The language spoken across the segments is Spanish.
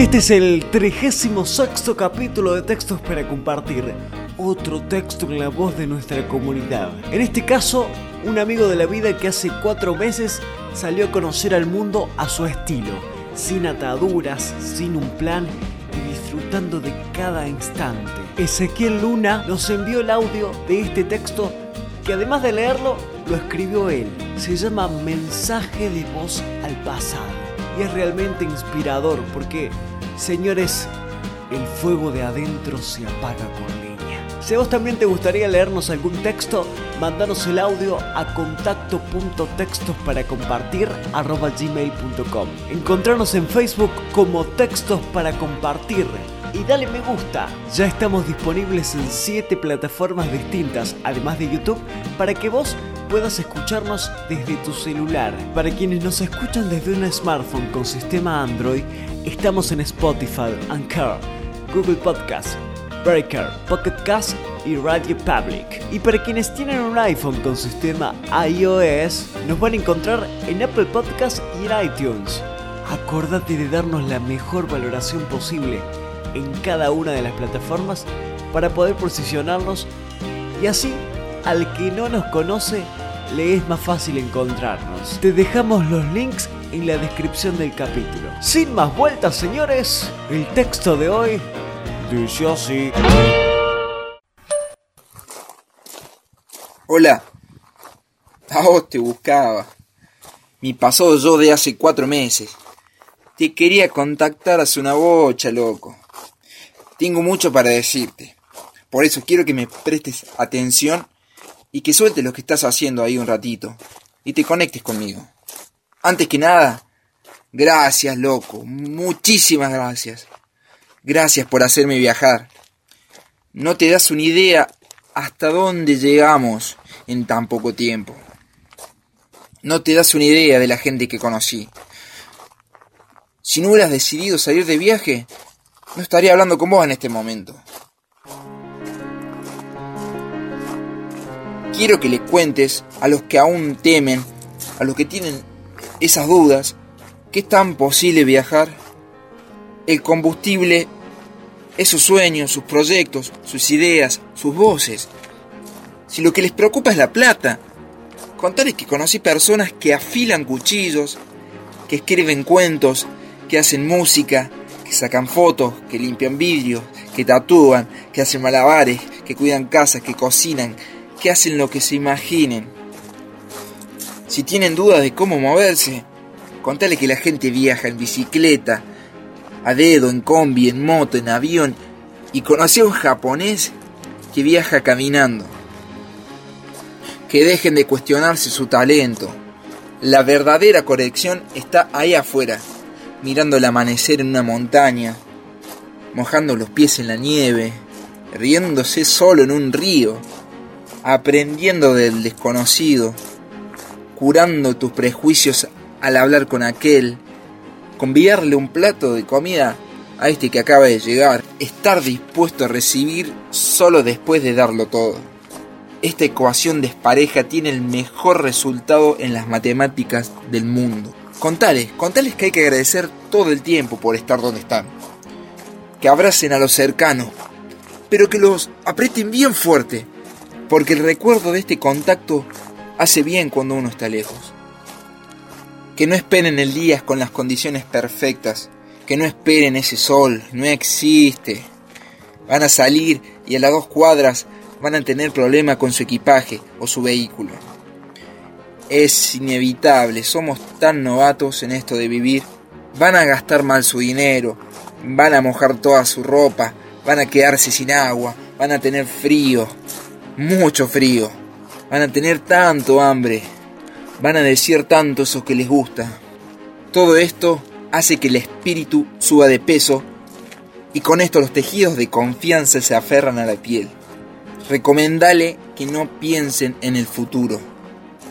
Este es el 36 capítulo de Textos para Compartir. Otro texto en la voz de nuestra comunidad. En este caso, un amigo de la vida que hace cuatro meses salió a conocer al mundo a su estilo, sin ataduras, sin un plan y disfrutando de cada instante. Ezequiel Luna nos envió el audio de este texto que además de leerlo, lo escribió él. Se llama Mensaje de voz al pasado. Y es realmente inspirador porque, señores, el fuego de adentro se apaga con leña. Si a vos también te gustaría leernos algún texto, mándanos el audio a contacto.textos para compartir gmail.com. Encontrarnos en Facebook como Textos para Compartir y dale me gusta. Ya estamos disponibles en 7 plataformas distintas, además de YouTube, para que vos puedas escucharnos desde tu celular. Para quienes nos escuchan desde un smartphone con sistema Android, estamos en Spotify, Anchor, Google Podcast, Breaker, Pocket Cast y Radio Public. Y para quienes tienen un iPhone con sistema iOS, nos van a encontrar en Apple Podcast y en iTunes. Acordate de darnos la mejor valoración posible en cada una de las plataformas para poder posicionarnos y así al que no nos conoce le es más fácil encontrarnos. Te dejamos los links en la descripción del capítulo. Sin más vueltas, señores, el texto de hoy dice así. Hola, a vos te buscaba. Mi pasado yo de hace cuatro meses. Te quería contactar hace una bocha, loco. Tengo mucho para decirte. Por eso quiero que me prestes atención y que sueltes lo que estás haciendo ahí un ratito y te conectes conmigo. Antes que nada, gracias, loco. Muchísimas gracias. Gracias por hacerme viajar. No te das una idea hasta dónde llegamos en tan poco tiempo. No te das una idea de la gente que conocí. Si no hubieras decidido salir de viaje, no estaría hablando con vos en este momento. Quiero que le cuentes a los que aún temen, a los que tienen esas dudas, que es tan posible viajar. El combustible es sus sueños, sus proyectos, sus ideas, sus voces. Si lo que les preocupa es la plata, contarles que conocí personas que afilan cuchillos, que escriben cuentos, que hacen música, que sacan fotos, que limpian vidrios, que tatúan, que hacen malabares, que cuidan casas, que cocinan, que hacen lo que se imaginen. Si tienen dudas de cómo moverse, contale que la gente viaja en bicicleta, a dedo, en combi, en moto, en avión, y conocí a un japonés que viaja caminando. Que dejen de cuestionarse su talento. La verdadera conexión está ahí afuera mirando el amanecer en una montaña, mojando los pies en la nieve, riéndose solo en un río, aprendiendo del desconocido, curando tus prejuicios al hablar con aquel, convidarle un plato de comida a este que acaba de llegar, estar dispuesto a recibir solo después de darlo todo. Esta ecuación despareja tiene el mejor resultado en las matemáticas del mundo. Contales, contales que hay que agradecer todo el tiempo por estar donde están. Que abracen a los cercanos, pero que los aprieten bien fuerte, porque el recuerdo de este contacto hace bien cuando uno está lejos. Que no esperen el día con las condiciones perfectas, que no esperen ese sol, no existe. Van a salir y a las dos cuadras van a tener problema con su equipaje o su vehículo es inevitable, somos tan novatos en esto de vivir. Van a gastar mal su dinero, van a mojar toda su ropa, van a quedarse sin agua, van a tener frío, mucho frío, van a tener tanto hambre, van a decir tanto eso que les gusta. Todo esto hace que el espíritu suba de peso y con esto los tejidos de confianza se aferran a la piel. Recomendale que no piensen en el futuro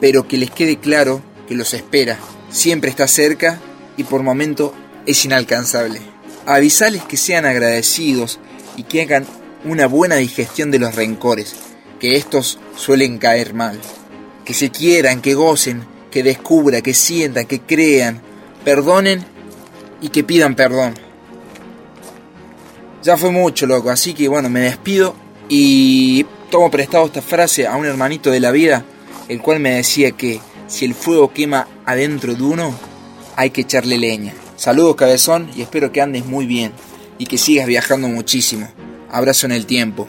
pero que les quede claro que los espera, siempre está cerca y por momento es inalcanzable. Avisales que sean agradecidos y que hagan una buena digestión de los rencores, que estos suelen caer mal. Que se quieran, que gocen, que descubran, que sientan, que crean, perdonen y que pidan perdón. Ya fue mucho, loco, así que bueno, me despido y tomo prestado esta frase a un hermanito de la vida, el cual me decía que si el fuego quema adentro de uno, hay que echarle leña. Saludos cabezón y espero que andes muy bien y que sigas viajando muchísimo. Abrazo en el tiempo.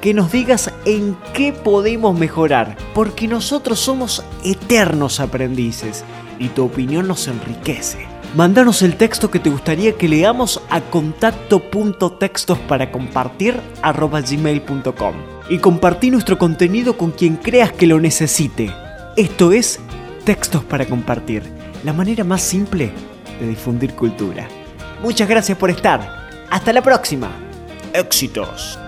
que nos digas en qué podemos mejorar, porque nosotros somos eternos aprendices y tu opinión nos enriquece. Mándanos el texto que te gustaría que leamos a contacto.textos para compartir gmail.com y compartí nuestro contenido con quien creas que lo necesite. Esto es Textos para Compartir, la manera más simple de difundir cultura. Muchas gracias por estar. Hasta la próxima. Éxitos.